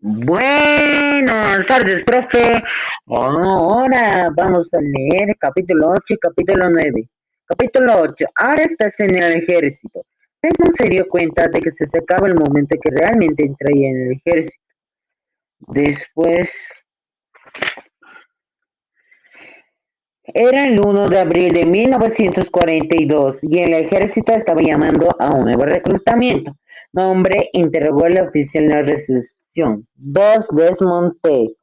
Buenas tardes, profe. Ahora vamos a leer capítulo 8 y capítulo 9. Capítulo 8. Ahora estás en el ejército. Desmond se dio cuenta de que se acercaba el momento que realmente entraría en el ejército. Después... Era el 1 de abril de 1942 y el ejército estaba llamando a un nuevo reclutamiento. Nombre interrogó el oficial de Dos Desmond T.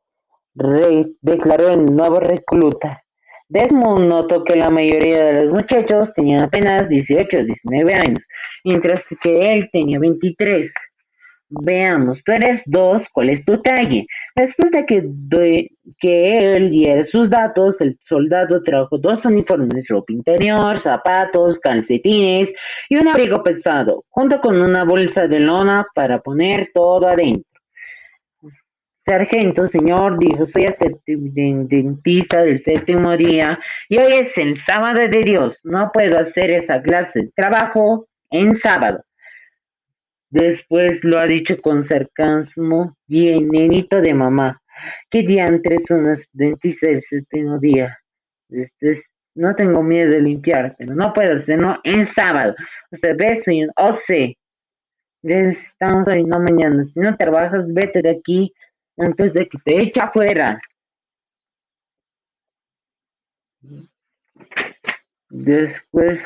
declaró el nuevo recluta. Desmond notó que la mayoría de los muchachos tenían apenas 18 o 19 años, mientras que él tenía 23. Veamos, tú eres dos, ¿cuál es tu talle? Después de que, que él diera sus datos, el soldado trajo dos uniformes, ropa interior, zapatos, calcetines y un abrigo pesado, junto con una bolsa de lona para poner todo adentro. Sargento, señor, dijo, soy dentista del séptimo día y hoy es el sábado de Dios. No puedo hacer esa clase de trabajo en sábado. Después lo ha dicho con sarcasmo y el nenito de mamá. ¿Qué diantres son las dentistas del séptimo día? Este no tengo miedo de limpiar, pero no puedo hacerlo en sábado. Usted ve, señor, o sea, estamos hoy, no mañana. Si no trabajas, vete de aquí antes de que te eche afuera. Después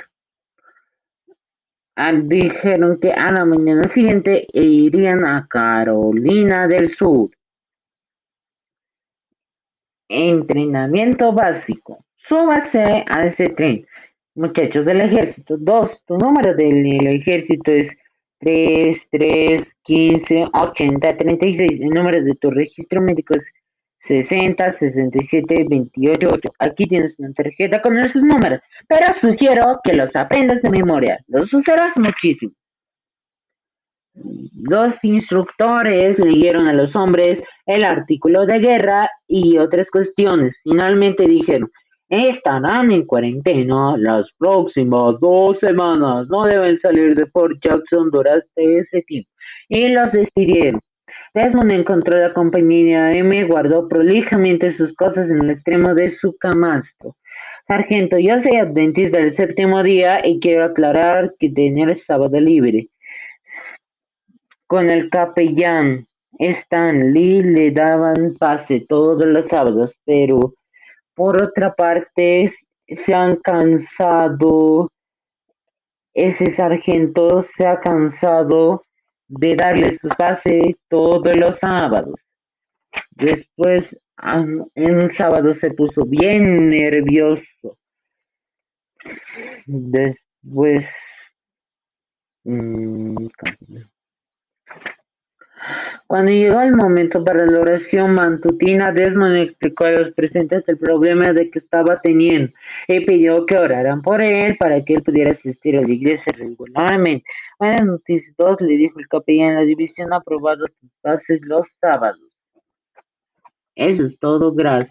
ah, dijeron que a la mañana siguiente irían a Carolina del Sur. Entrenamiento básico. Súbase a ese tren. Muchachos del ejército. Dos, tu número del ejército es 3, 3, 15, 80, 36. El número de tu registro médico es 60, 67, 28, 8. Aquí tienes una tarjeta con esos números, pero sugiero que los aprendas de memoria. Los usarás muchísimo. Los instructores leyeron a los hombres el artículo de guerra y otras cuestiones. Finalmente dijeron, estarán en cuarentena las próximas dos semanas. No deben salir de Fort Jackson durante ese tiempo. Y los despidieron. Desmond encontró la compañía M, guardó prolijamente sus cosas en el extremo de su camastro. Sargento, yo soy adventista del séptimo día y quiero aclarar que tenía el sábado libre. Con el capellán Stan Lee le daban pase todos los sábados, pero por otra parte, se han cansado, ese sargento se ha cansado de darle su pase todos los sábados. Después, un sábado se puso bien nervioso. Después, mm, cuando llegó el momento para la oración matutina, Desmond explicó a los presentes el problema de que estaba teniendo y pidió que oraran por él para que él pudiera asistir a la iglesia regularmente. Buenas noticias, dos, le dijo el capellán. La división aprobado sus pases los sábados. Eso es todo, gracias.